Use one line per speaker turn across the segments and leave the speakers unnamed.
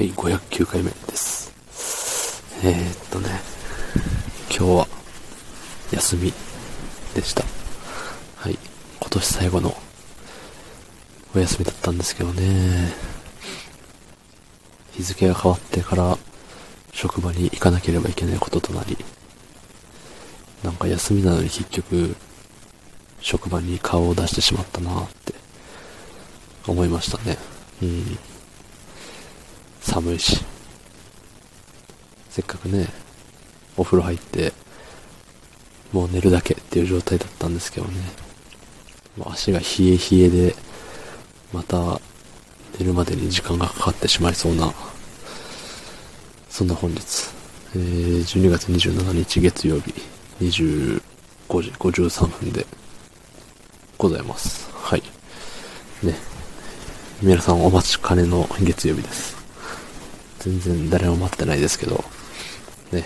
はい、509回目です。えー、っとね、今日は休みでした。はい、今年最後のお休みだったんですけどね、日付が変わってから職場に行かなければいけないこととなり、なんか休みなのに結局、職場に顔を出してしまったなって思いましたね。うん。寒いし。せっかくね、お風呂入って、もう寝るだけっていう状態だったんですけどね。もう足が冷え冷えで、また寝るまでに時間がかかってしまいそうな、そんな本日、えー、12月27日月曜日、25時53分でございます。はい。ね。皆さんお待ちかねの月曜日です。全然誰も待ってないですけど、ね。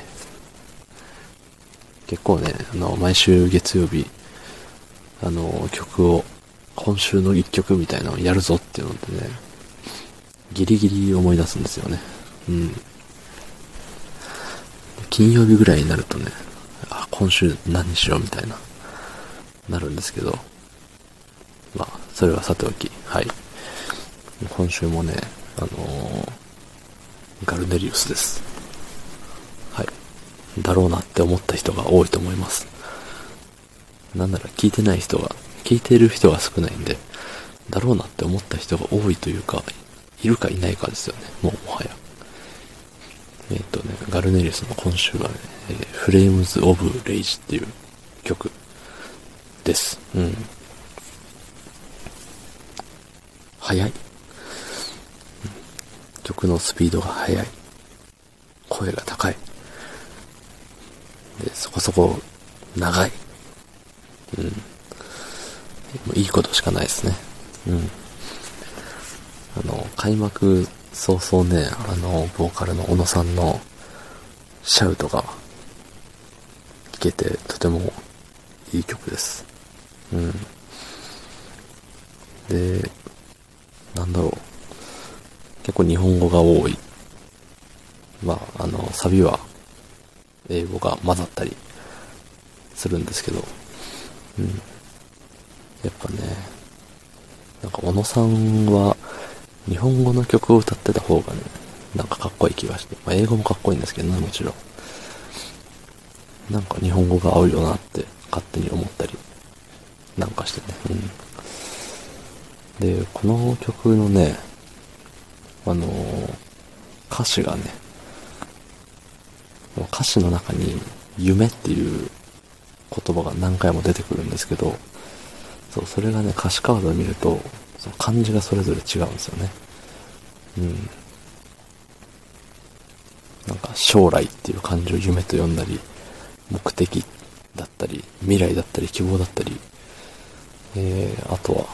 結構ね、あの、毎週月曜日、あの、曲を、今週の一曲みたいなのをやるぞっていうのでね、ギリギリ思い出すんですよね。うん。金曜日ぐらいになるとね、あ、今週何しようみたいな、なるんですけど、まあ、それはさておき、はい。今週もね、あのーガルネリウスです。はい。だろうなって思った人が多いと思います。なんなら聞いてない人が、聞いてる人が少ないんで、だろうなって思った人が多いというか、いるかいないかですよね。もうもはや。えっ、ー、とね、ガルネリウスの今週はね、えー、フレームズ・オブ・レイジっていう曲です。うん。早い。曲のスピードが速い。声が高い。で、そこそこ長い。うん。い。い。ことしかない。ですね。うん。あの、開幕早々ね、あの、ボーカルの小野さんのシャウトが聞けてとてもい。い。曲です。うん。で、なんだろう。結構日本語が多い。まあ、あの、サビは英語が混ざったりするんですけど、うん。やっぱね、なんか小野さんは日本語の曲を歌ってた方がね、なんかかっこいい気がして、まあ、英語もかっこいいんですけどね、もちろん。なんか日本語が合うよなって勝手に思ったりなんかしてね。うん。で、この曲のね、あのー、歌詞がね、歌詞の中に夢っていう言葉が何回も出てくるんですけど、そう、それがね、歌詞カードを見ると、その漢字がそれぞれ違うんですよね。うん。なんか、将来っていう漢字を夢と呼んだり、目的だったり、未来だったり、希望だったり、えー、あとは、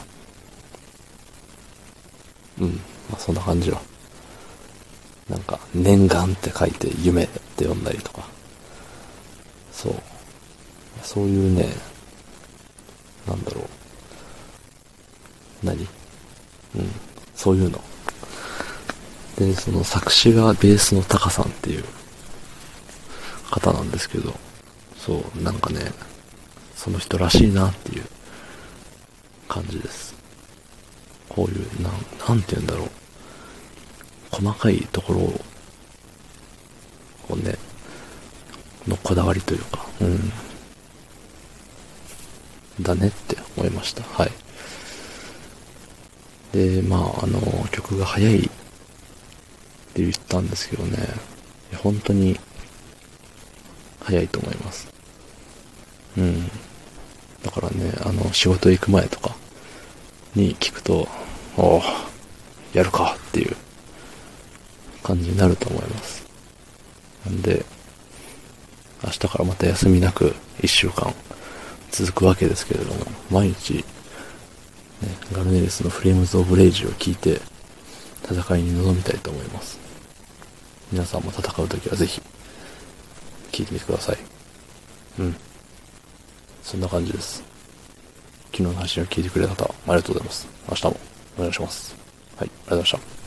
うん、まあそんな感じは。なんか、念願って書いて夢って読んだりとか。そう。そういうね、なんだろう。何？うん。そういうの。で、その作詞がベースのタカさんっていう方なんですけど、そう、なんかね、その人らしいなっていう感じです。こういう、なん、なんて言うんだろう。細かいところを、ね、のこだわりというか、うん。だねって思いました。はい。で、まあ、あの、曲が早いって言ったんですけどね、本当に早いと思います。うん。だからね、あの、仕事行く前とかに聞くと、おお、やるかっていう感じになると思います。なんで、明日からまた休みなく1週間続くわけですけれども、毎日、ね、ガルネリスのフレームズ・オブ・レイジを聞いて戦いに臨みたいと思います。皆さんも戦うときはぜひ、聞いてみてください。うん。そんな感じです。昨日の配信を聞いてくれた方、ありがとうございます。明日もお願いします。はい、ありがとうございました。